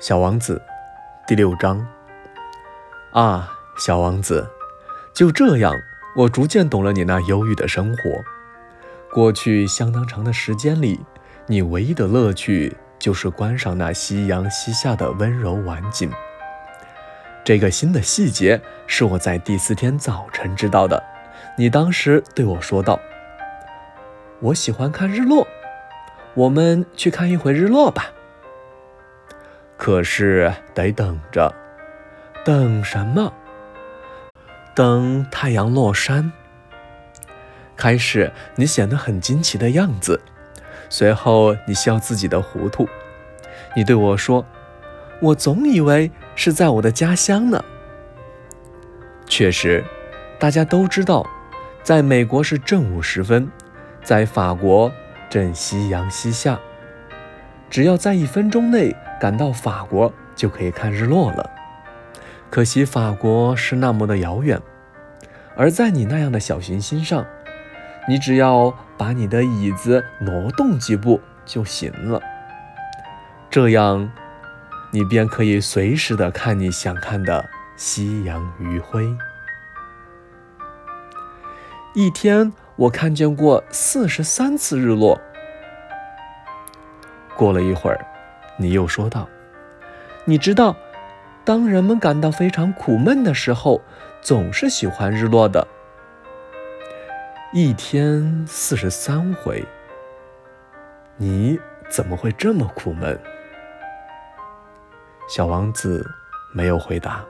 小王子，第六章。啊，小王子，就这样，我逐渐懂了你那忧郁的生活。过去相当长的时间里，你唯一的乐趣就是观赏那夕阳西下的温柔晚景。这个新的细节是我在第四天早晨知道的。你当时对我说道：“我喜欢看日落，我们去看一回日落吧。”可是得等着，等什么？等太阳落山。开始你显得很惊奇的样子，随后你笑自己的糊涂。你对我说：“我总以为是在我的家乡呢。”确实，大家都知道，在美国是正午时分，在法国正夕阳西下。只要在一分钟内赶到法国，就可以看日落了。可惜法国是那么的遥远，而在你那样的小行星上，你只要把你的椅子挪动几步就行了。这样，你便可以随时的看你想看的夕阳余晖。一天，我看见过四十三次日落。过了一会儿，你又说道：“你知道，当人们感到非常苦闷的时候，总是喜欢日落的。一天四十三回，你怎么会这么苦闷？”小王子没有回答。